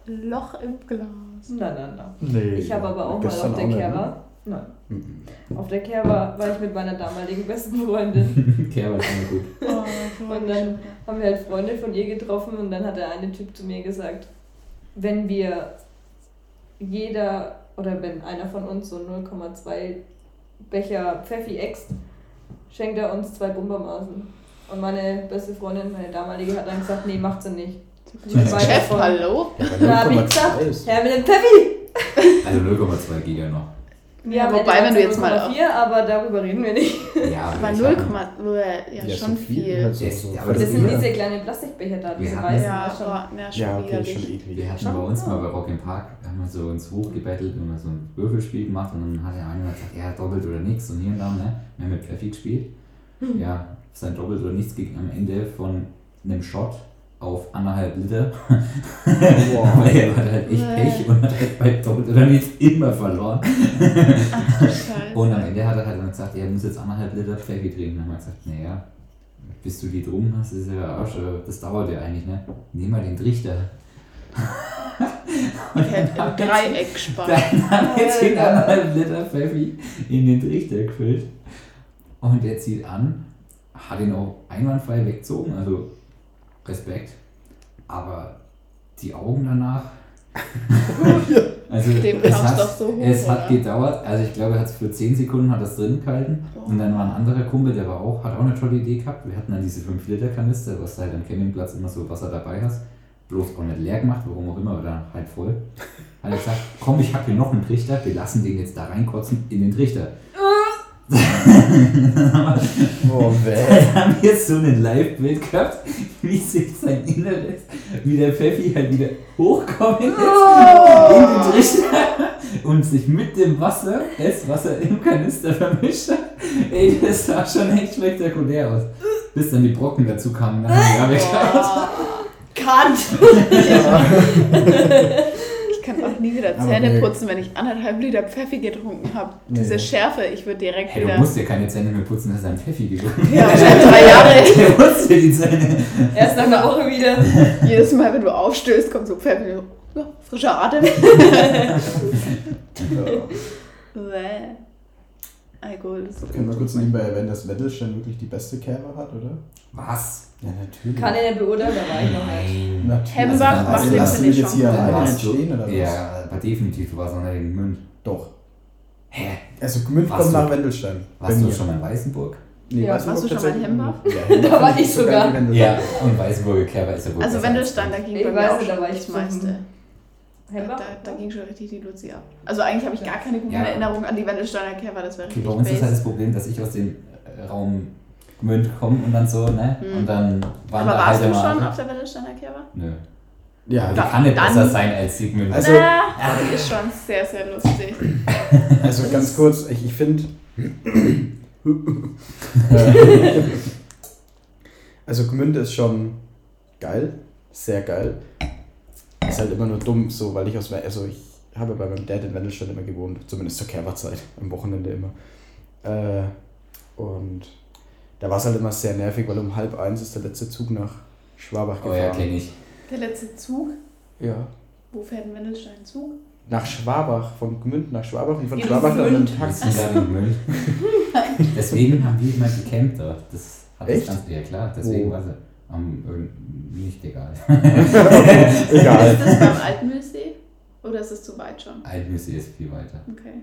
Loch im Glas. Nein, nein, nein. Nee. Ich habe aber auch mal auf der nicht, ne? Kerwa. Nein. Mhm. Auf der Kerwa war ich mit meiner damaligen besten Freundin. Aber schon mal gut. Oh, Und dann haben wir halt Freunde von ihr getroffen und dann hat der eine Typ zu mir gesagt, wenn wir jeder oder wenn einer von uns so 0,2 Becher Pfeffi äxt, schenkt er uns zwei Bumbermaßen. Und meine beste Freundin, meine damalige, hat dann gesagt, nee, macht sie nicht. Chef, davon. hallo? Ja, Da habe ich 0,2 gesagt, Herr mit dem Pfeffi! Also 0,2 geht ja noch. Ja, am wobei, wenn du jetzt mal. 0,4, aber darüber reden wir nicht. Ja, Aber ich 0, hab- ja, Ja, schon so viel viel. halt so- Das- so aber das sind diese kleinen Plastikbecher da, diese Wir weißen. Ja, das schon. ja, schon Ja, okay, widerlich. schon eklig. Wir hatten Schon? bei uns Ja. mal bei Rock im Park, haben wir so uns hochgebettelt und mal so ein Würfelspiel gemacht und dann hat der eine mal gesagt, ja, doppelt oder nichts und hier und da, ne? Wir haben mit Pfeffi gespielt. Ja, sein doppelt oder nichts ging am Ende von einem Shot auf anderthalb Liter. Boah. Weil er hat halt echt Pech und hat halt bei doppelt oder nichts immer verloren. Ach. Und am Ende hat er halt dann gesagt, er muss jetzt anderthalb Liter Pfeffi trinken. Dann haben wir gesagt, naja, bis du die drum hast, ist ja auch schon, das dauert ja eigentlich, ne? Nimm mal den Trichter. Ich hätte im Dreieck gespart. Dann haben wir jetzt den anderthalb Liter Pfeffi in den Trichter gefüllt. Und der zieht an, hat ihn auch einwandfrei weggezogen, also Respekt. Aber die Augen danach. also Dem es, hat, so hoch, es hat gedauert, also ich glaube, er hat es für 10 Sekunden hat das drin gehalten. Und dann war ein anderer Kumpel, der war auch, hat auch eine tolle Idee gehabt. Wir hatten dann diese 5 Liter Kanister, was du halt am Campingplatz immer so Wasser dabei hast. Bloß auch nicht leer gemacht, warum auch immer, oder halt voll. Hat er gesagt, komm, ich hab hier noch einen Trichter, wir lassen den jetzt da reinkotzen in den Trichter. Oh. Dann haben wir jetzt so ein Live-Bild gehabt, wie sich sein Inneres, wie der Pfeffi halt wieder hochkommen lässt Oh. in den Trichter und sich mit dem Wasser, das Wasser im Kanister vermischt hat. Ey, das sah schon echt spektakulär aus. Bis dann die Brocken dazu kamen, dann haben wir weggehauen. Kant! Ich kann auch nie wieder Aber Zähne nee. putzen, wenn ich anderthalb Liter Pfeffi getrunken habe. Nee. Diese Schärfe, ich würde direkt Hey, du wieder. musst dir keine Zähne mehr putzen, das ist ein Pfeffi geworden. Ja, wahrscheinlich drei Jahre. Der putzt dir die Zähne. Erst nach einer Woche wieder. Jedes Mal, wenn du aufstößt, kommt so Pfeffi. Ja, frischer Atem. Bäh. Alkohol ist so Können wir kurz nebenbei erwähnen, dass Wendelstein wirklich die beste Kerbe hat, oder? Was? Ja, natürlich. Kann ich nicht beurteilen, da war ich noch nicht. Natürlich. Hembach Also macht weißt den ich jetzt schon. hier alleine entstehen, oder was? ja, aber definitiv, du warst noch nicht in Gmünd. Doch. Hä? Also Gmünd Warst kommt du- nach Wendelstein. Warst du schon mal in Weißenburg? Nee, Ja, Weißenburg warst du schon mal in Hembach? Ja, Da war ich sogar. Ja, und Weißenburger Kerber ist ja wohl Also Wendelstein, da ging Ich bei weiß mir auch nicht, da schon war ich das meiste. Zum- Da, da, da ging schon richtig die Luzi ab. Also eigentlich habe ich gar keine guten Ja. Erinnerungen an die Wendelsteiner Kerber, das wäre Okay, richtig bei uns ist halt base. das Problem, dass ich aus dem äh, Raum Gmünd komme und dann so, ne? Hm. Und dann waren Aber da warst halt du schon auf der Wendelsteiner Kerber? Nö. Ja, Die also, kann nicht besser sein als die Gmünd. Also- Na, die ist schon sehr, sehr lustig. also ganz kurz, ich, ich finde. also Gmünd ist schon geil, sehr geil. Ist halt immer nur dumm so, weil ich aus also ich habe bei meinem Dad in Wendelstein immer gewohnt, zumindest zur Kerberzeit, am Wochenende immer. Äh, und da war es halt immer sehr nervig, weil um halb eins ist der letzte Zug nach Schwabach oh gefahren. ja, kenne ich. Der letzte Zug, Ja. wo fährt ein Wendelstein Zug? Nach Schwabach, von Gmünd nach Schwabach und von In Schwabach dann mit dem Taxi. Deswegen haben wir mal gecampt da. Das hat Echt? das ganz, ja klar, deswegen Wo? war sie. Am, irgend- nicht egal. Egal. Ist das beim Altmühlsee? Oder ist es zu weit schon? Altmüsse ist viel weiter. Okay.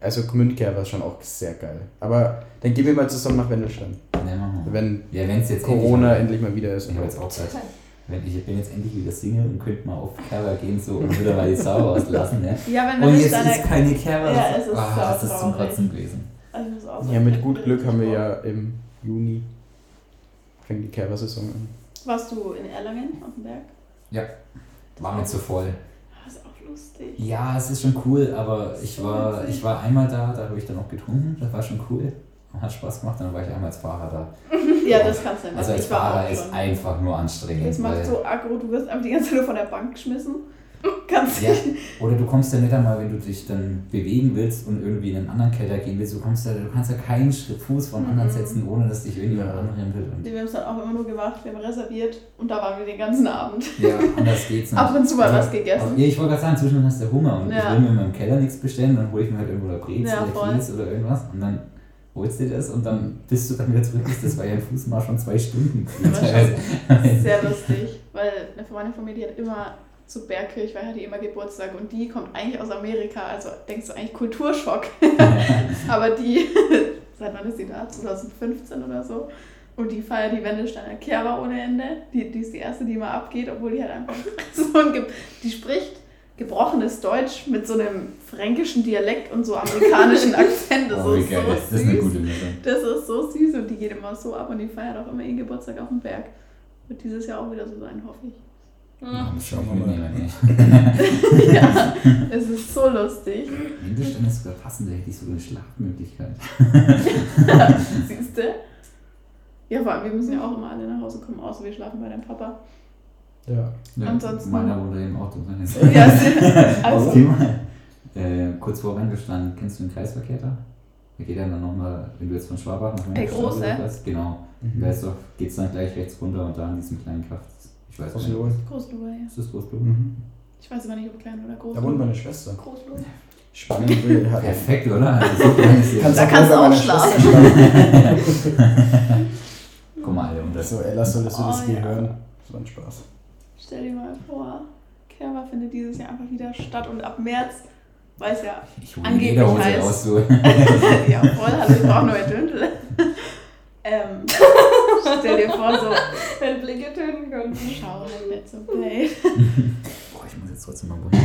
Also Gmündkehr war schon auch sehr geil. Aber dann gehen wir mal zusammen nach Wendelstein. Machen wir. Wenn Ja, wenn es jetzt Corona endlich endlich mal wieder ist. Ich habe jetzt auch gesagt, wenn ich bin jetzt endlich wieder Single und könnte mal auf Kerber gehen so und wieder mal die Sau auslassen, ne? Ja, wenn Und jetzt ist keine Kerber. Ja, es ist ah, das ist zum. Kotzen gewesen. Also ich muss auch Ja, mit gut Glück haben wir ja im Juni fängt die Kerber-Saison an. Warst du in Erlangen auf dem Berg? War mir zu voll. Das ist auch lustig. Ja, es ist schon cool, aber ich war, ich war einmal da, da habe ich dann auch getrunken, das war schon cool. Hat Spaß gemacht, dann war ich einmal als Fahrer da. Ja, das kannst du nicht. Also als ich war Fahrer ist schon. einfach nur anstrengend. Das macht so aggro, du wirst einfach die ganze Zeit nur von der Bank geschmissen. Kannst Ja, oder du kommst ja nicht einmal, wenn du dich dann bewegen willst und irgendwie in einen anderen Keller gehen willst, du kommst ja, du kannst ja keinen Schritt Fuß von anderen Mhm. setzen, ohne dass dich irgendjemand Ja. anrempelt. Und Wir haben es dann auch immer nur gemacht, wir haben reserviert und da waren wir den ganzen Abend. ja, anders geht's nicht. Ab und zu mal was gegessen. Ja, ich wollte gerade sagen, zwischendurch hast du Hunger und Ja. ich will mir in meinem Keller nichts bestellen, dann hole ich mir halt irgendwo eine Brezel Ja, oder. Käse oder irgendwas und dann holst du dir das und dann bis du dann wieder zurück bist, das war ja ein Fußmarsch von zwei Stunden. Sehr lustig, weil eine Freundin von mir, die hat immer zu Bergkirch, weil hat die immer Geburtstag und die kommt eigentlich aus Amerika, also denkst du eigentlich Kulturschock. Aber die, seit wann ist sie da? 2015 oder so. Und die feiert die Wendelsteiner Kerber ohne Ende. Die, die ist die erste, die immer abgeht, obwohl die halt einfach so ein, die spricht gebrochenes Deutsch mit so einem fränkischen Dialekt und so amerikanischen Akzent. Das Oh, ist so das ist eine süß. gute Mischung. Das ist so süß und die geht immer so ab und die feiert auch immer ihren Geburtstag auf dem Berg. Wird dieses Jahr auch wieder so sein, hoffe ich. Ja, Schauen wir mal. ja, es ist so lustig. Mindestens ist sogar passend, da hätte ich so eine Schlafmöglichkeit. Siehst du? Ja, vor allem, wir müssen ja auch immer alle nach Hause kommen, außer wir schlafen bei deinem Papa. Ja. Ja, Ansonsten- Meiner wohnt im Auto. Ja, also, Okay. Äh, kurz vor gestanden, kennst du den Kreisverkehr da? Da geht er dann nochmal, wenn du jetzt von Schwabach nach Der Mönchengladbach große? fährst, Genau. Mhm. Da ist doch, geht's dann gleich rechts runter und da an diesem kleinen Kraft. Ich weiß nicht. Großlohe, ja. Ist das Großblut? Mhm. Ich weiß aber nicht, ob klein oder groß. Da wohnt meine Schwester. Großlohe. Spannend Perfekt, oder? Also. Kannst Da kannst du auch schlafen. Schlafen. Guck mal, alle unter. so, Ella, solltest du das Oh, hier ja. hören? Das war ein Spaß. Stell dir mal vor, Kerber findet dieses Jahr einfach wieder statt und ab März, weiß ja, Ich Angeblich jede Hose heißt- raus, so. ja voll, hallo, ich brauche neue Düntel. Ähm, stell dir vor, so, Wenn Blicke töten könnten. schau halt nicht so blöd. Boah, ich muss jetzt trotzdem mal wohin.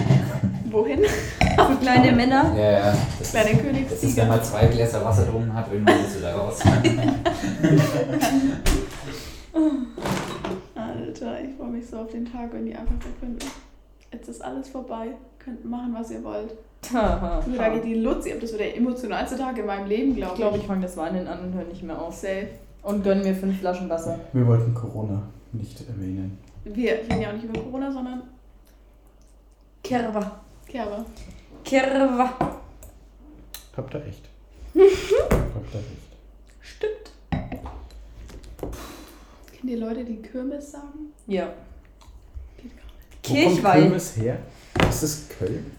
Wohin? Für kleine Männer. Ja, ja. Das Kleine ist, das ist, wenn man zwei Gläser Wasser drum hat, irgendwann ist wieder raus. Alter, ich freue mich so auf den Tag, wenn die einfach da könnten. Jetzt ist alles vorbei. Könnt machen, was ihr wollt. Geht die Luzi ab. Das wird der emotionalste Tag in meinem Leben, glaube Ich ich. glaube, ich fange das Weinen an und höre nicht mehr auf. Safe. Und gönn mir fünf Flaschen Wasser. Wir wollten Corona nicht erwähnen. Wir reden ja auch nicht über Corona, sondern Kerwa. Kerber. Kerwa. Habt ihr recht. Habt ihr recht. Stimmt. Kennt ihr Leute, die Kirmes sagen? Ja. Geht gar nicht. Wo kommt Kirchweih. Kirmes her? Ist das Köln?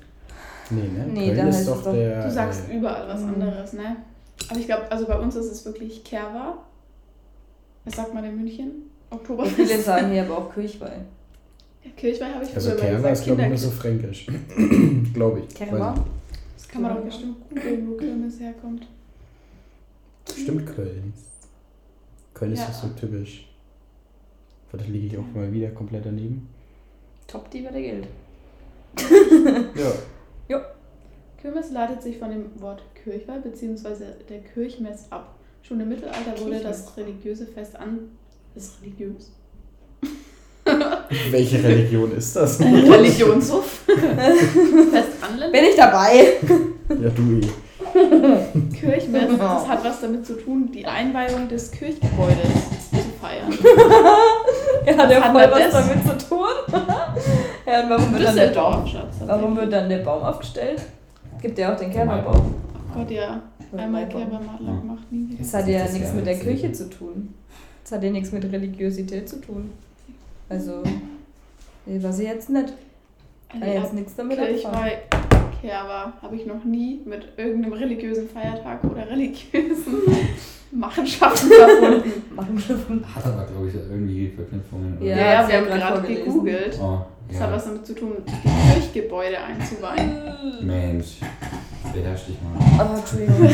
Nee, ne? Nee, Köln da ist heißt doch es doch- der. Du sagst äh, überall was anderes, ne? Aber ich glaube, also bei uns ist es wirklich Kerwa. Was sagt man in München? Viele Oktoberfest. sagen hier aber auch Kirchweih. Ja, Kirchweih habe ich Also gesagt. ist, glaube ich, nur so fränkisch. glaube ich. Kerwa? Das kann man doch bestimmt googeln, wo Kirmes herkommt. Stimmt Köln. Köln ist Ja. doch so typisch. Vielleicht liege ich auch mal wieder komplett daneben. Top die der Geld. Ja. Kirmes leitet sich von dem Wort Kirchweih bzw. der Kirchmess ab. Schon im Mittelalter wurde das religiöse Fest an. Ist religiös. Welche Religion ist das? Religionssuff. Fest anländlich. Bin ich dabei? ja, du eh. Kirchmess, das hat was damit zu tun, die Einweihung des Kirchgebäudes zu feiern. Ja, der hat voll was das? damit zu tun. ja, und warum wird, dann der warum wird dann der Baum aufgestellt? Gibt ja auch den Kerberbaum. Oh Gott, ja. Einmal Kerbermadler gemacht, nie wieder. Das hat ja Das nichts ja mit der Kirche zu tun. Das hat ja nichts mit Religiosität zu tun. Also, nee, was ich jetzt nicht. Kann Also, jetzt nichts damit anfangen. Kirchweih, Kerber habe ich noch nie mit irgendeinem religiösen Feiertag oder religiösen Machenschaften verbunden. Machen dürfen. Hat aber, glaube ich, irgendwie Verknüpfungen. Ja, Ja, ja, wir ja haben gerade gegoogelt. Oh, Das hat ja. was damit zu tun, die Kirchgebäude einzuweihen. Mensch, beherrsch dich mal. Aber Entschuldigung.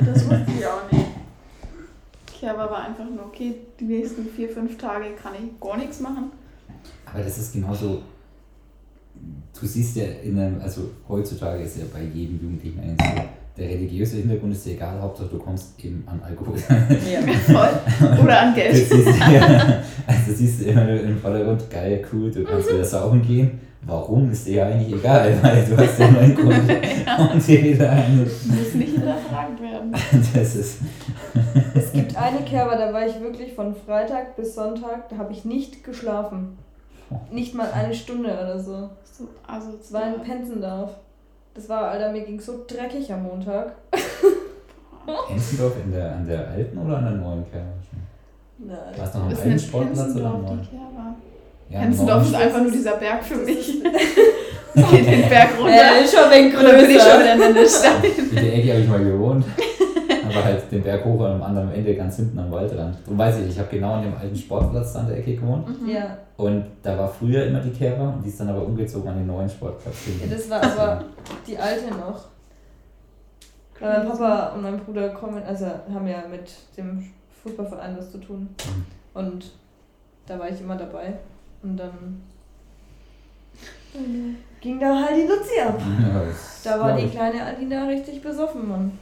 Das wusste ich auch nicht. Kerber war einfach nur, okay, die nächsten vier, fünf Tage kann ich gar nichts machen. Aber das ist genauso. Du siehst ja in einem, also heutzutage ist ja bei jedem Jugendlichen eigentlich so, der religiöse Hintergrund ist dir egal, Hauptsache du kommst eben an Alkohol. ja. Voll. Oder an Geld. siehst, ja, also siehst du immer nur im Vordergrund, geil, cool, du kannst wieder saufen gehen. Warum ist dir ja eigentlich egal, weil du hast ja nur einen Grund und dir wieder einen. Muss nicht hinterfragt werden. Das ist. Es gibt eine Kerber, da war ich wirklich von Freitag bis Sonntag, da habe ich nicht geschlafen. Nicht mal eine Stunde oder so. So, also Es war in Penzendorf. Das war, Alter, mir ging so dreckig am Montag. Enzendorf in der, an der alten oder an der neuen Kerbe? Nein. War es noch am ist alten Sportplatz oder am Penzendorf neuen? Ja, am Penzendorf ist einfach nur dieser Berg für mich. Ich gehe den Berg runter. Ja, ist schon ein wenig dann bin ich schon größer. wieder in der Niststein. In der Ecke habe ich mal gewohnt. Aber halt den Berg hoch und am anderen Ende ganz hinten am Waldrand. Darum weiß ich, ich habe genau an dem alten Sportplatz da an der Ecke gewohnt. Ja, Und da war früher immer die Kerber und die ist dann aber umgezogen an den neuen Sportplatz. ja, das war aber die alte noch. Weil mein Papa und mein Bruder kommen, also haben ja mit dem Fußballverein was zu tun. Und da war ich immer dabei. Und dann ging da halt die Luzi ab. Ja, Da war die kleine Alina richtig besoffen, Mann.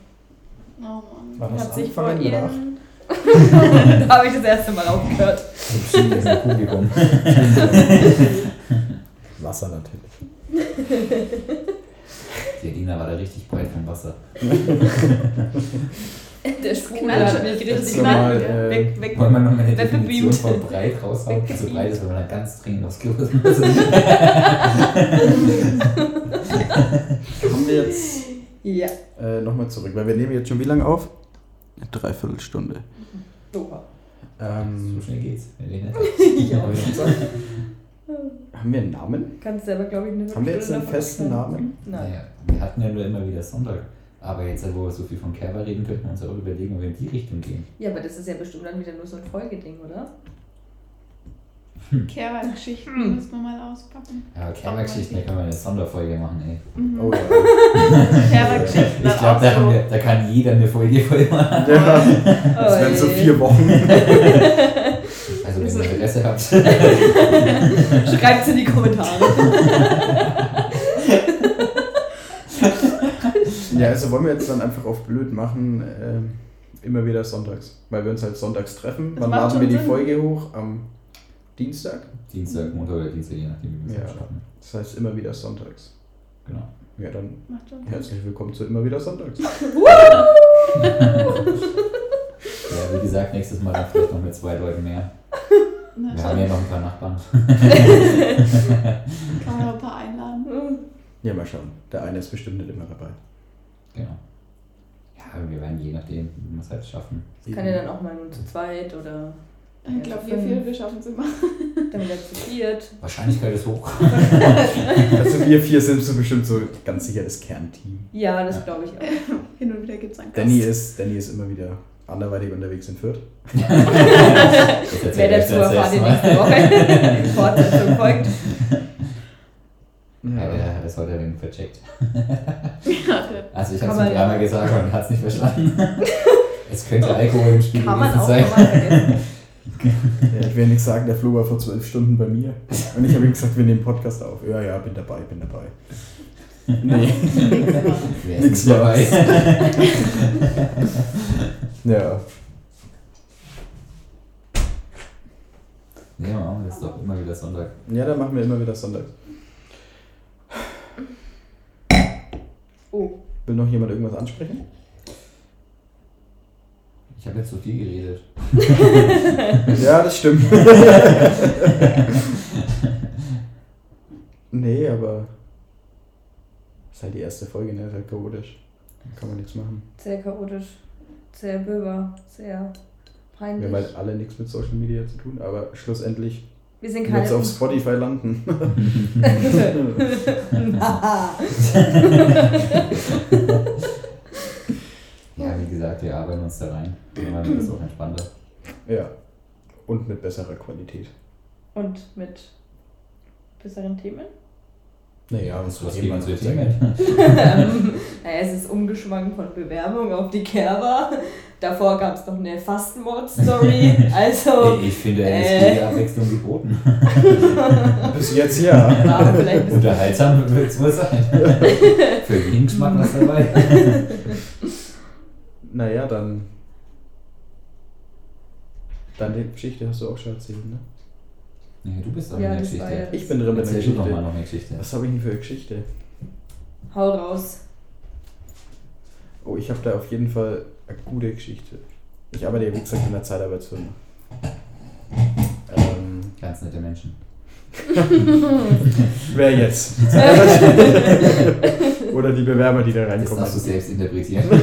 Oh Mann. War das Hat sich vor ihren. da habe ich das erste Mal aufgehört. Ist Publikum. Wasser natürlich. Die Alina war da richtig breit vom Wasser. Der knallt hat mich richtig weg, äh, weg, weg. Wollen wir noch eine. Definition von breit raushauen? Weggebeamt. breit ist, wenn man dann ganz dringend aufs Klo muss. Kommen wir jetzt Ja. äh, nochmal zurück, weil wir nehmen jetzt schon wie lange auf? Eine Dreiviertelstunde. Oha. Ähm, So schnell geht's. nicht- Ja. Haben wir einen Namen? Kannst selber, glaube ich, eine Haben wir jetzt einen festen Namen? Nein. Naja, wir hatten ja nur immer wieder Sonntag. Aber jetzt, wo wir so viel von Kerber reden, könnten wir uns auch überlegen, ob wir in die Richtung gehen. Ja, aber das ist ja bestimmt dann wieder nur so ein Folgeding, oder? Kerber-Geschichten Hm. müssen wir mal auspacken. Ja, Kerber-Geschichten, da können wir eine Sonderfolge machen, ey. Mhm. Oh ja. Kerber-Geschichten. Ich glaube, da, wir- da kann jeder eine Folge voll machen. ja. Das wären so vier Wochen. Also wenn ihr Interesse habt. Schreibt es in die Kommentare. Ja, also wollen wir jetzt dann einfach auf blöd machen, ähm, immer wieder sonntags. Weil wir uns halt sonntags treffen. Das Wann laden wir die Sinn. Folge hoch? Am Dienstag? Dienstag, Montag oder Dienstag, je nachdem, wie wir es Ja. schaffen. Das heißt immer wieder sonntags. Genau. Ja, dann herzlich willkommen zu immer wieder sonntags. Ja, wie gesagt, nächstes Mal dann vielleicht noch mit zwei Leuten mehr. Na, Wir haben ja noch ein paar Nachbarn. Kann man noch ein paar einladen. Ja, mal schauen. Der eine ist bestimmt nicht immer dabei. Genau. Ja, wir werden je nachdem, wie wir es halt schaffen. Kann ja dann auch mal nur zu zweit oder Ich glaube, wir vier, wir schaffen es immer. dann wieder zu viert. Wahrscheinlichkeit ist hoch. Also wir vier sind so bestimmt so ganz sicher das Kernteam. Ja, das Ja. glaube ich auch. Hin und wieder gibt es einen Gast. Danny ist, Danny ist immer wieder anderweitig unterwegs in Fürth. Euch dazu erfahrt erste nächste. Woche. Die Fortsetzung folgt. Ja, der hat das heute den vercheckt. Also ich habe es ihm dreimal gesagt und hat es nicht verstanden. es könnte Alkohol im Spiel Kann man gewesen auch sein. Ja, ich will nicht sagen, der Flo war vor zwölf Stunden bei mir. Und ich habe ihm gesagt, wir nehmen Podcast auf. Ja, ja, bin dabei, bin dabei. Nee. Wer Nix ist nicht dabei? Ja. Nee, machen wir das doch immer wieder Sonntag. Ja, dann machen wir immer wieder Sonntag. Oh, Will noch jemand irgendwas ansprechen? Ich habe jetzt so viel geredet. Ja, das stimmt. nee, aber ist halt die erste Folge, ne? Ist halt chaotisch. Da kann man nichts machen. sehr chaotisch, sehr böber, sehr Wir haben peinlich. halt alle nichts mit Social Media zu tun, aber schlussendlich Wir sind wird keine. es auf Spotify landen. Ja, wie gesagt, wir arbeiten uns da rein. Irgendwann wird es auch entspannter. ja. Und mit besserer Qualität. Und mit besseren Themen? Naja, und Was so geben unsere Themen? naja, es ist umgeschwankt von Bewerbung auf die Kerber. Davor gab es noch eine Fastenmord-Story. Also, Ich finde, es Äh. ist jede Abwechslung geboten. Bis jetzt ja. war vielleicht Unterhaltsam wird es wohl sein. Für jeden Geschmack was dabei. Naja, dann. Deine Geschichte hast du auch schon erzählt, ne? Ja, du bist doch Ja, in der Geschichte. ja- Ich bin drin mit der du doch mal Geschichte. noch eine Geschichte. Was habe ich denn für eine Geschichte? Hau raus. Oh, ich habe da auf jeden Fall eine gute Geschichte. Ich arbeite ja, wie gesagt, in der Zeitarbeitsfirma. Ähm, Ganz nette Menschen. wer jetzt? Oder die Bewerber, die da Das reinkommen. darfst du selbst interpretieren.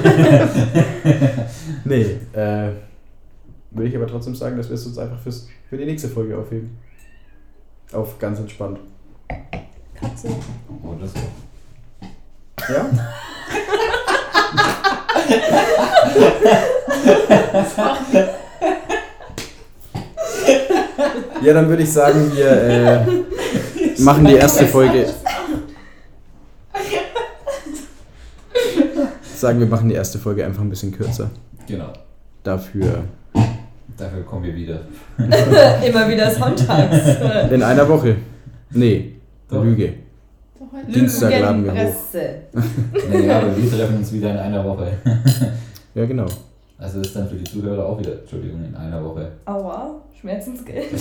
Nee, äh, würde ich aber trotzdem sagen, dass wir es uns einfach fürs, für die nächste Folge aufheben. Auf ganz entspannt. Katze. Oder so. Ja? Ja, dann würde ich sagen, wir äh, machen die erste Folge. Sagen wir machen die erste Folge einfach ein bisschen kürzer. Genau. Dafür Dafür kommen wir wieder. Immer wieder sonntags. in einer Woche. Nee, Doch. Lüge. Dienstag laden wir hoch. Naja, aber wir treffen uns wieder in einer Woche. Ja, genau. Also ist dann für die Zuhörer auch wieder, Entschuldigung, in einer Woche. Aua, Schmerzensgeld.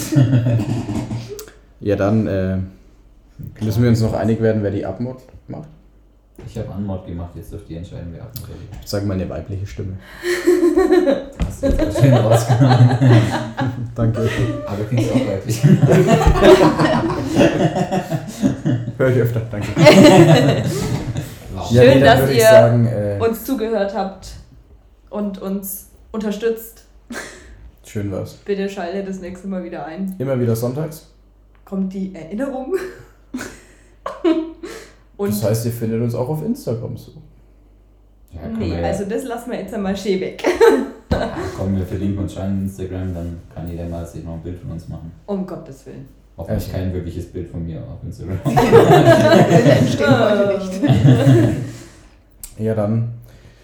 Ja, dann äh, müssen wir uns noch einig werden, wer die Abmod macht. Ich habe Anmod gemacht, jetzt dürft ihr entscheiden, wer abmoderiert. Sag mal eine weibliche Stimme. Hast du jetzt schön rausgenommen. Danke. Aber klingst auch weiblich. Hör ich öfter, danke. Wow. Ja, Schön, nee, dann dass ich ihr sagen, äh, Uns zugehört habt und uns unterstützt. schön war's. Bitte schaltet das nächste Mal wieder ein. Immer wieder sonntags. Kommt die Erinnerung. und Das heißt, ihr findet uns auch auf Instagram so. Ja, nee, wir, also das lassen wir jetzt einmal schön weg. ja, komm, wir verlinken uns schon in Instagram, dann kann jeder mal sich noch ein Bild von uns machen. Um Gottes Willen. Hoffentlich Also. kein wirkliches Bild von mir auf Instagram. entstehen heute nicht. Ja, dann